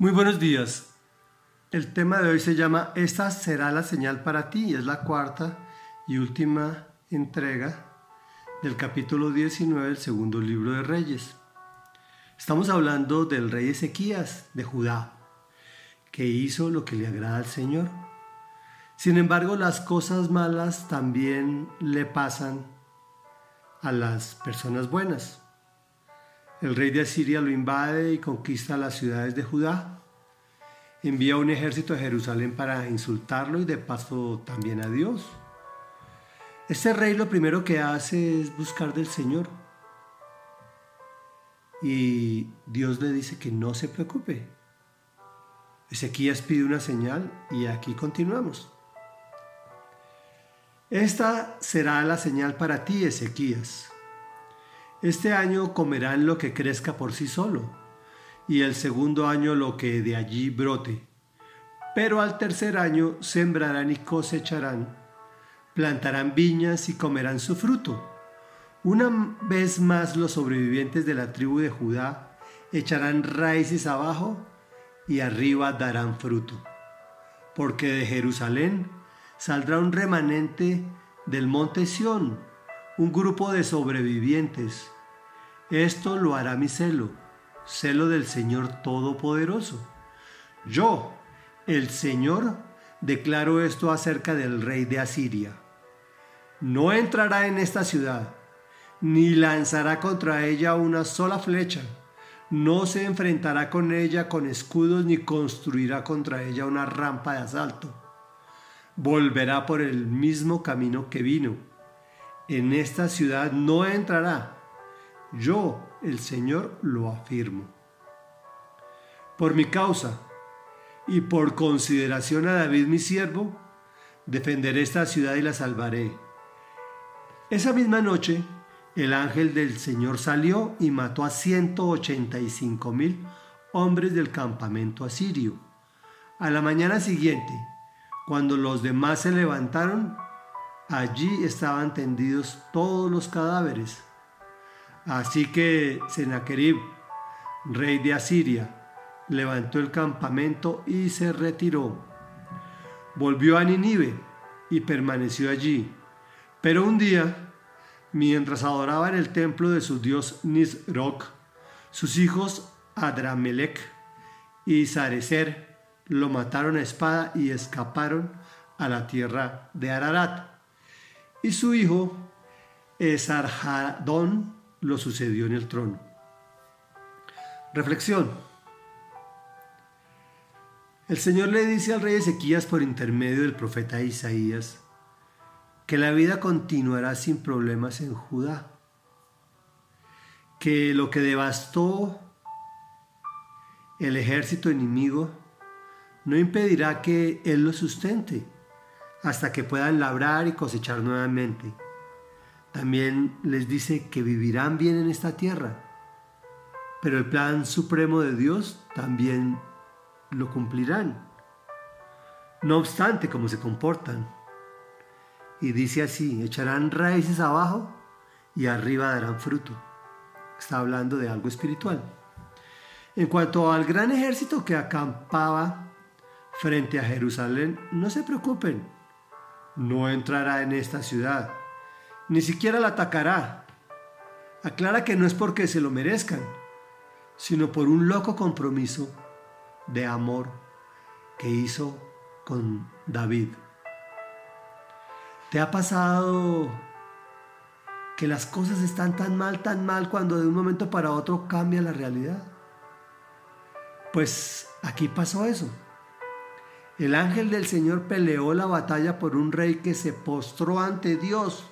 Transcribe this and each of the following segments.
Muy buenos días. El tema de hoy se llama Esta será la señal para ti. Es la cuarta y última entrega del capítulo 19 del segundo libro de Reyes. Estamos hablando del rey Ezequías de Judá, que hizo lo que le agrada al Señor. Sin embargo, las cosas malas también le pasan a las personas buenas. El rey de Asiria lo invade y conquista las ciudades de Judá. Envía un ejército a Jerusalén para insultarlo y de paso también a Dios. Este rey lo primero que hace es buscar del Señor. Y Dios le dice que no se preocupe. Ezequías pide una señal y aquí continuamos. Esta será la señal para ti, Ezequías. Este año comerán lo que crezca por sí solo, y el segundo año lo que de allí brote. Pero al tercer año sembrarán y cosecharán, plantarán viñas y comerán su fruto. Una vez más los sobrevivientes de la tribu de Judá echarán raíces abajo y arriba darán fruto. Porque de Jerusalén saldrá un remanente del monte Sión, un grupo de sobrevivientes. Esto lo hará mi celo, celo del Señor Todopoderoso. Yo, el Señor, declaro esto acerca del rey de Asiria. No entrará en esta ciudad, ni lanzará contra ella una sola flecha. No se enfrentará con ella con escudos, ni construirá contra ella una rampa de asalto. Volverá por el mismo camino que vino en esta ciudad no entrará. Yo, el Señor, lo afirmo. Por mi causa y por consideración a David mi siervo, defenderé esta ciudad y la salvaré. Esa misma noche, el ángel del Señor salió y mató a 185 mil hombres del campamento asirio. A la mañana siguiente, cuando los demás se levantaron, Allí estaban tendidos todos los cadáveres. Así que Sennacherib, rey de Asiria, levantó el campamento y se retiró. Volvió a Ninive y permaneció allí. Pero un día, mientras adoraba en el templo de su dios Nisroch, sus hijos Adramelech y Sarecer lo mataron a espada y escaparon a la tierra de Ararat y su hijo Esarhadón lo sucedió en el trono. Reflexión. El Señor le dice al rey Ezequías por intermedio del profeta Isaías que la vida continuará sin problemas en Judá, que lo que devastó el ejército enemigo no impedirá que Él lo sustente hasta que puedan labrar y cosechar nuevamente. También les dice que vivirán bien en esta tierra, pero el plan supremo de Dios también lo cumplirán. No obstante cómo se comportan. Y dice así, echarán raíces abajo y arriba darán fruto. Está hablando de algo espiritual. En cuanto al gran ejército que acampaba frente a Jerusalén, no se preocupen, no entrará en esta ciudad, ni siquiera la atacará. Aclara que no es porque se lo merezcan, sino por un loco compromiso de amor que hizo con David. ¿Te ha pasado que las cosas están tan mal, tan mal cuando de un momento para otro cambia la realidad? Pues aquí pasó eso. El ángel del Señor peleó la batalla por un rey que se postró ante Dios.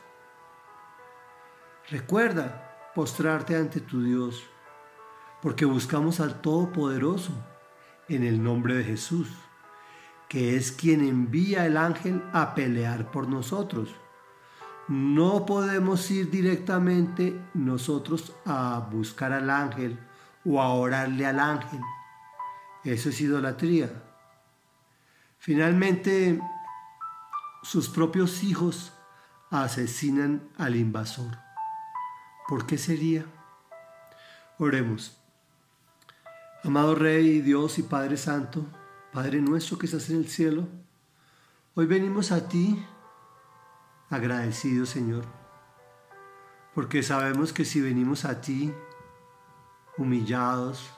Recuerda postrarte ante tu Dios, porque buscamos al Todopoderoso en el nombre de Jesús, que es quien envía el ángel a pelear por nosotros. No podemos ir directamente nosotros a buscar al ángel o a orarle al ángel. Eso es idolatría. Finalmente, sus propios hijos asesinan al invasor. ¿Por qué sería? Oremos. Amado Rey, Dios y Padre Santo, Padre nuestro que estás en el cielo, hoy venimos a ti agradecidos, Señor, porque sabemos que si venimos a ti humillados,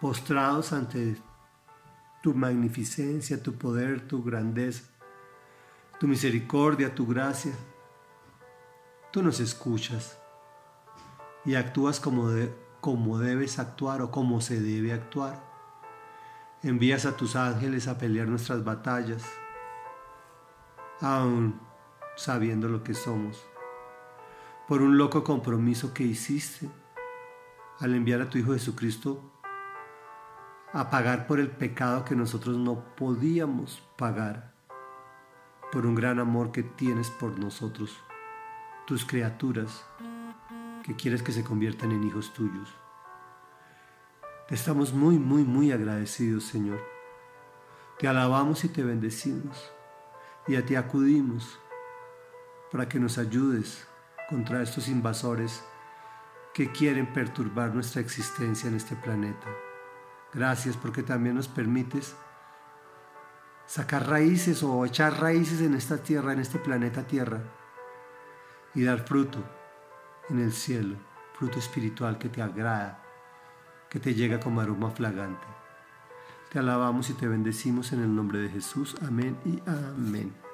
postrados ante tu magnificencia, tu poder, tu grandeza, tu misericordia, tu gracia, tú nos escuchas y actúas como de, cómo debes actuar o cómo se debe actuar. Envías a tus ángeles a pelear nuestras batallas, aún sabiendo lo que somos, por un loco compromiso que hiciste al enviar a tu Hijo Jesucristo a pagar por el pecado que nosotros no podíamos pagar, por un gran amor que tienes por nosotros, tus criaturas que quieres que se conviertan en hijos tuyos. Te estamos muy, muy, muy agradecidos, Señor. Te alabamos y te bendecimos y a ti acudimos para que nos ayudes contra estos invasores que quieren perturbar nuestra existencia en este planeta. Gracias porque también nos permites sacar raíces o echar raíces en esta tierra, en este planeta Tierra, y dar fruto en el cielo, fruto espiritual que te agrada, que te llega como aroma flagante. Te alabamos y te bendecimos en el nombre de Jesús. Amén y amén.